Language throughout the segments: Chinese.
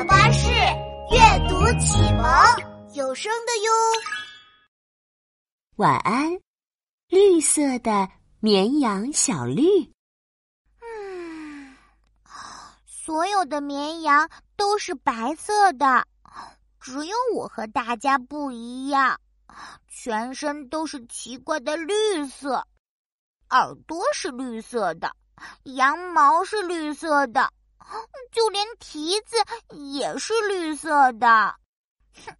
童巴士阅读启蒙有声的哟。晚安，绿色的绵羊小绿。嗯，所有的绵羊都是白色的，只有我和大家不一样，全身都是奇怪的绿色，耳朵是绿色的，羊毛是绿色的。就连蹄子也是绿色的，哼，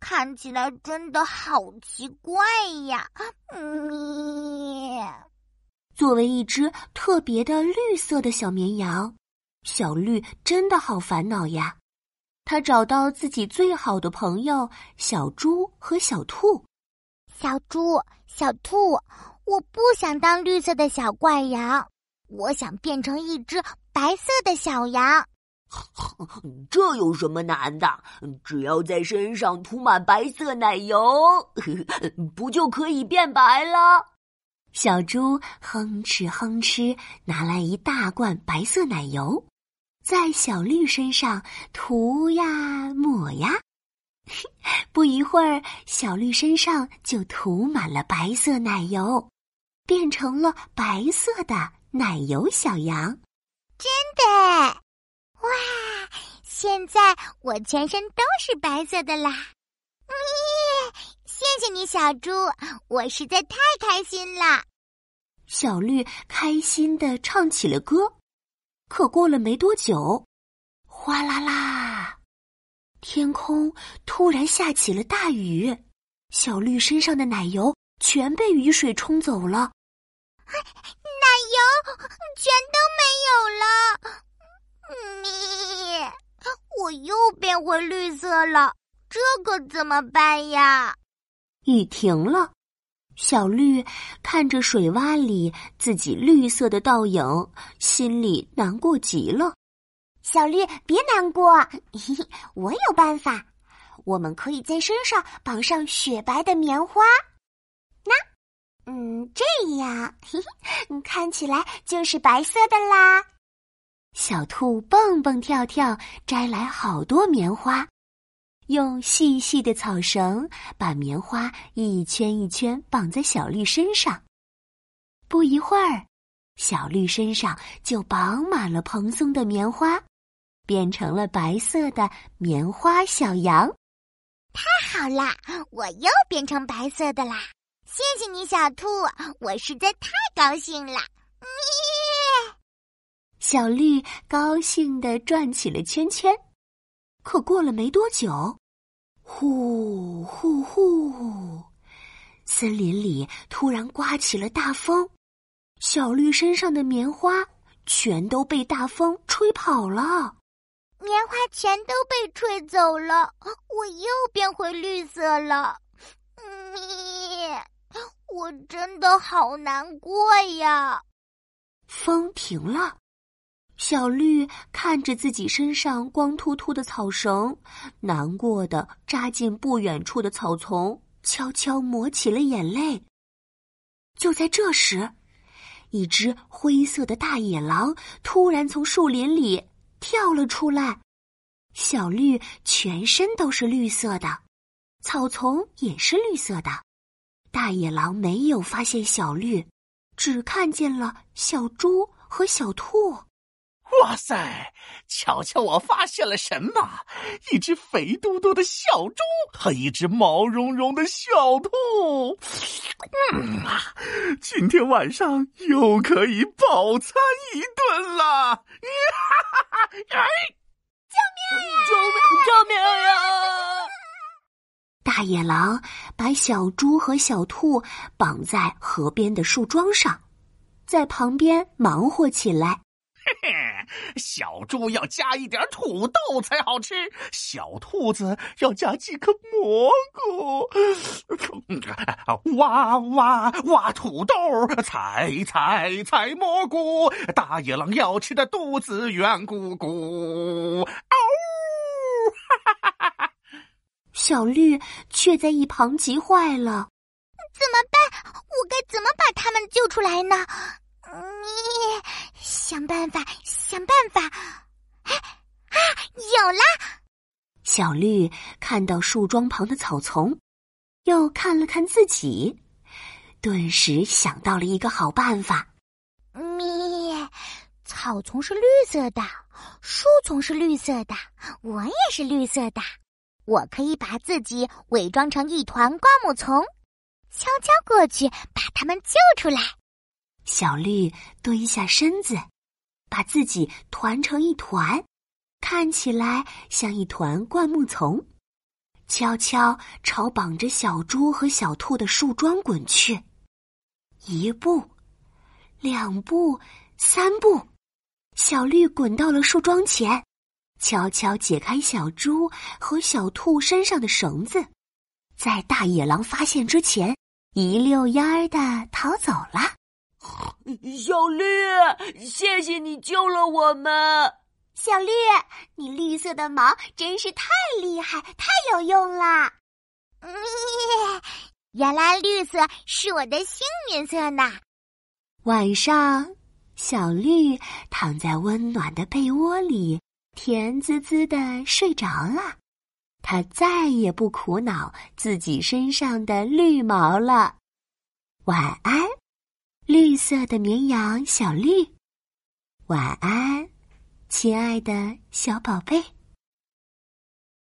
看起来真的好奇怪呀！咪。作为一只特别的绿色的小绵羊，小绿真的好烦恼呀。他找到自己最好的朋友小猪和小兔。小猪、小兔，我不想当绿色的小怪羊，我想变成一只。白色的小羊，这有什么难的？只要在身上涂满白色奶油，不就可以变白了？小猪哼哧哼哧拿来一大罐白色奶油，在小绿身上涂呀抹呀，不一会儿，小绿身上就涂满了白色奶油，变成了白色的奶油小羊。真的，哇！现在我全身都是白色的啦！咪，谢谢你，小猪，我实在太开心了。小绿开心的唱起了歌。可过了没多久，哗啦啦，天空突然下起了大雨，小绿身上的奶油全被雨水冲走了。奶油全都没有了，咪！我又变回绿色了，这可怎么办呀？雨停了，小绿看着水洼里自己绿色的倒影，心里难过极了。小绿，别难过，我有办法，我们可以在身上绑上雪白的棉花。嗯，这样，嘿 嘿，看起来就是白色的啦。小兔蹦蹦跳跳，摘来好多棉花，用细细的草绳把棉花一圈一圈绑在小绿身上。不一会儿，小绿身上就绑满了蓬松的棉花，变成了白色的棉花小羊。太好啦，我又变成白色的啦！谢谢你，小兔，我实在太高兴了。咩！小绿高兴的转起了圈圈。可过了没多久，呼呼呼，森林里突然刮起了大风，小绿身上的棉花全都被大风吹跑了，棉花全都被吹走了，我又变回绿色了。咩！我真的好难过呀！风停了，小绿看着自己身上光秃秃的草绳，难过的扎进不远处的草丛，悄悄抹起了眼泪。就在这时，一只灰色的大野狼突然从树林里跳了出来。小绿全身都是绿色的，草丛也是绿色的。大野狼没有发现小绿，只看见了小猪和小兔。哇塞！瞧瞧我发现了什么？一只肥嘟嘟的小猪和一只毛茸茸的小兔。嗯啊，今天晚上又可以饱餐一顿了！哈哈哈！哎，救命呀！救命！救命呀！大野狼把小猪和小兔绑在河边的树桩上，在旁边忙活起来。嘿嘿，小猪要加一点土豆才好吃，小兔子要加几颗蘑菇。挖挖挖土豆，采采采蘑菇。大野狼要吃的肚子圆鼓鼓。嗷！小绿却在一旁急坏了，怎么办？我该怎么把他们救出来呢？你想办法，想办法！哎啊，有啦！小绿看到树桩旁的草丛，又看了看自己，顿时想到了一个好办法。咪，草丛是绿色的，树丛是绿色的，我也是绿色的。我可以把自己伪装成一团灌木丛，悄悄过去把它们救出来。小绿蹲下身子，把自己团成一团，看起来像一团灌木丛，悄悄朝绑着小猪和小兔的树桩滚去。一步，两步，三步，小绿滚到了树桩前。悄悄解开小猪和小兔身上的绳子，在大野狼发现之前，一溜烟儿的逃走了。小绿，谢谢你救了我们。小绿，你绿色的毛真是太厉害、太有用了。原来绿色是我的幸运色呢。晚上，小绿躺在温暖的被窝里。甜滋滋的睡着了，他再也不苦恼自己身上的绿毛了。晚安，绿色的绵羊小绿。晚安，亲爱的小宝贝。